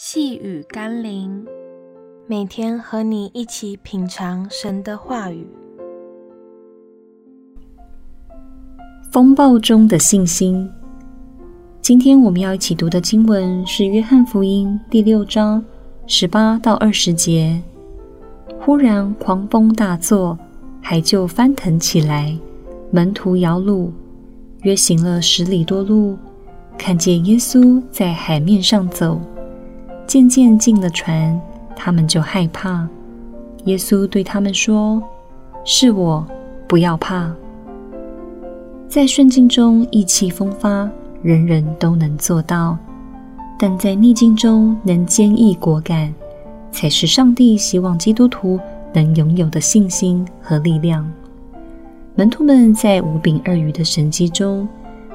细雨甘霖，每天和你一起品尝神的话语。风暴中的信心。今天我们要一起读的经文是《约翰福音》第六章十八到二十节。忽然狂风大作，海就翻腾起来，门徒摇橹，约行了十里多路，看见耶稣在海面上走。渐渐进了船，他们就害怕。耶稣对他们说：“是我，不要怕。”在顺境中意气风发，人人都能做到；但在逆境中能坚毅果敢，才是上帝希望基督徒能拥有的信心和力量。门徒们在五饼二鱼的神迹中，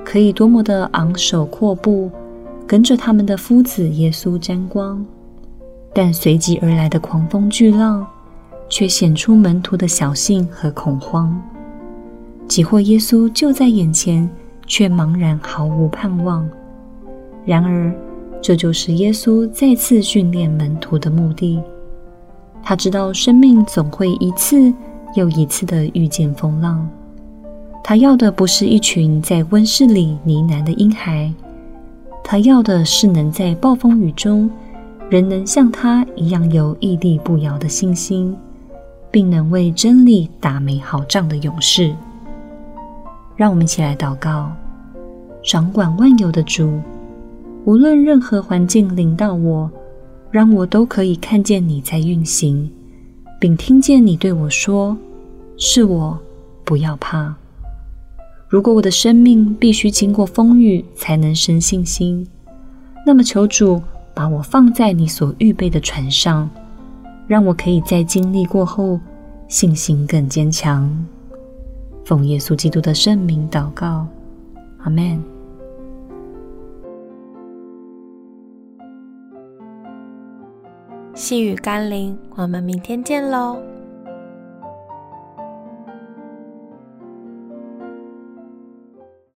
可以多么的昂首阔步。跟着他们的夫子耶稣沾光，但随即而来的狂风巨浪，却显出门徒的小信和恐慌。几或耶稣就在眼前，却茫然毫无盼望。然而，这就是耶稣再次训练门徒的目的。他知道生命总会一次又一次的遇见风浪，他要的不是一群在温室里呢喃的婴孩。他要的是能在暴风雨中，仍能像他一样有屹立不摇的信心，并能为真理打美好仗的勇士。让我们一起来祷告：掌管万有的主，无论任何环境临到我，让我都可以看见你在运行，并听见你对我说：“是我，不要怕。”如果我的生命必须经过风雨才能生信心，那么求主把我放在你所预备的船上，让我可以在经历过后信心更坚强。奉耶稣基督的圣名祷告，阿门。细雨甘霖，我们明天见喽。